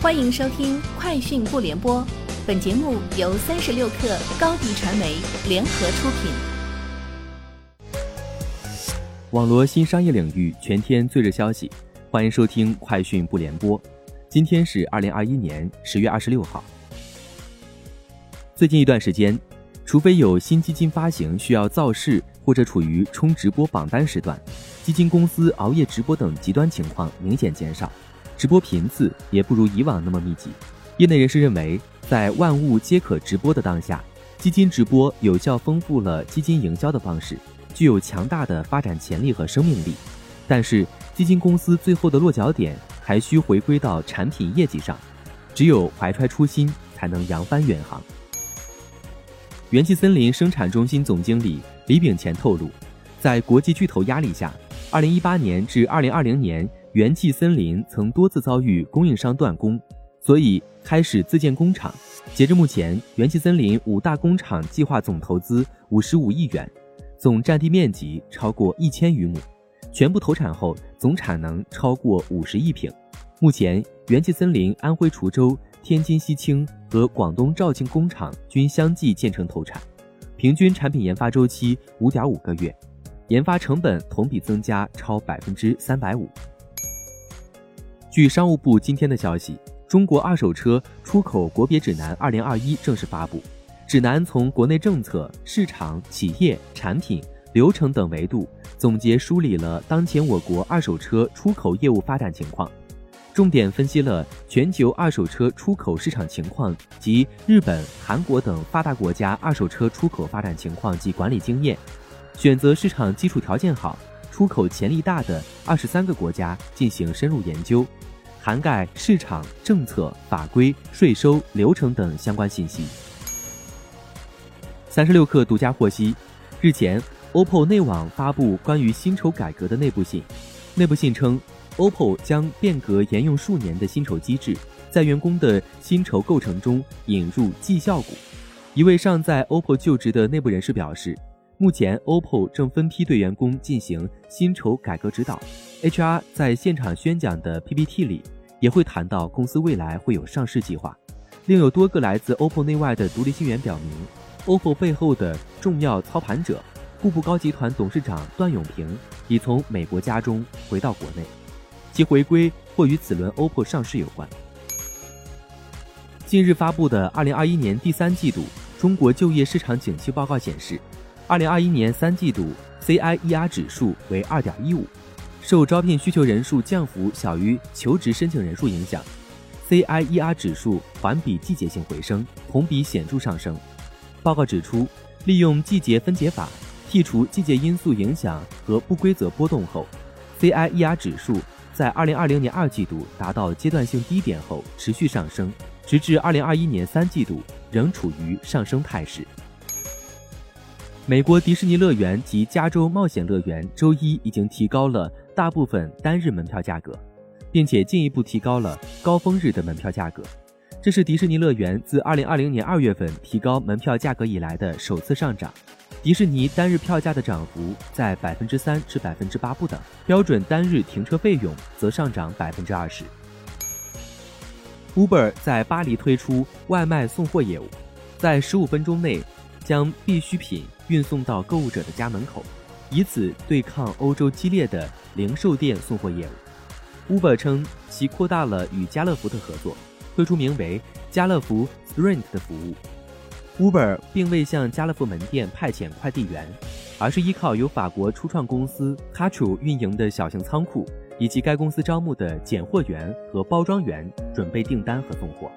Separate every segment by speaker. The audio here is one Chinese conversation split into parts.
Speaker 1: 欢迎收听《快讯不联播》，本节目由三十六克高低传媒联合出品。
Speaker 2: 网罗新商业领域全天最热消息，欢迎收听《快讯不联播》。今天是二零二一年十月二十六号。最近一段时间，除非有新基金发行需要造势或者处于冲直播榜单时段，基金公司熬夜直播等极端情况明显减少。直播频次也不如以往那么密集。业内人士认为，在万物皆可直播的当下，基金直播有效丰富了基金营销的方式，具有强大的发展潜力和生命力。但是，基金公司最后的落脚点还需回归到产品业绩上，只有怀揣初心，才能扬帆远航。元气森林生产中心总经理李炳乾透露，在国际巨头压力下，二零一八年至二零二零年。元气森林曾多次遭遇供应商断供，所以开始自建工厂。截至目前，元气森林五大工厂计划总投资五十五亿元，总占地面积超过一千余亩，全部投产后总产能超过五十亿瓶。目前，元气森林安徽滁州、天津西青和广东肇庆工厂均相继建成投产，平均产品研发周期五点五个月，研发成本同比增加超百分之三百五。据商务部今天的消息，中国二手车出口国别指南二零二一正式发布。指南从国内政策、市场、企业、产品、流程等维度总结梳理了当前我国二手车出口业务发展情况，重点分析了全球二手车出口市场情况及日本、韩国等发达国家二手车出口发展情况及管理经验，选择市场基础条件好。出口潜力大的二十三个国家进行深入研究，涵盖市场、政策、法规、税收、流程等相关信息。三十六氪独家获悉，日前，OPPO 内网发布关于薪酬改革的内部信。内部信称，OPPO 将变革沿用数年的薪酬机制，在员工的薪酬构成中引入绩效股。一位尚在 OPPO 就职的内部人士表示。目前，OPPO 正分批对员工进行薪酬改革指导。HR 在现场宣讲的 PPT 里也会谈到公司未来会有上市计划。另有多个来自 OPPO 内外的独立信源表明，OPPO 背后的重要操盘者步步高集团董事长段永平已从美国家中回到国内，其回归或与此轮 OPPO 上市有关。近日发布的2021年第三季度中国就业市场景气报告显示。二零二一年三季度 CIER 指数为二点一五，受招聘需求人数降幅小于求职申请人数影响，CIER 指数环比季节性回升，同比显著上升。报告指出，利用季节分解法剔除季节因素影响和不规则波动后，CIER 指数在二零二零年二季度达到阶段性低点后持续上升，直至二零二一年三季度仍处于上升态势。美国迪士尼乐园及加州冒险乐园周一已经提高了大部分单日门票价格，并且进一步提高了高峰日的门票价格。这是迪士尼乐园自2020年2月份提高门票价格以来的首次上涨。迪士尼单日票价的涨幅在百分之三至百分之八不等，标准单日停车费用则上涨百分之二十。Uber 在巴黎推出外卖送货业务，在十五分钟内。将必需品运送到购物者的家门口，以此对抗欧洲激烈的零售店送货业务。Uber 称其扩大了与家乐福的合作，推出名为“家乐福 Sprint” 的服务。Uber 并未向家乐福门店派遣快递员，而是依靠由法国初创公司 c a t r u 运营的小型仓库，以及该公司招募的拣货员和包装员准备订单和送货。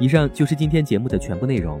Speaker 2: 以上就是今天节目的全部内容。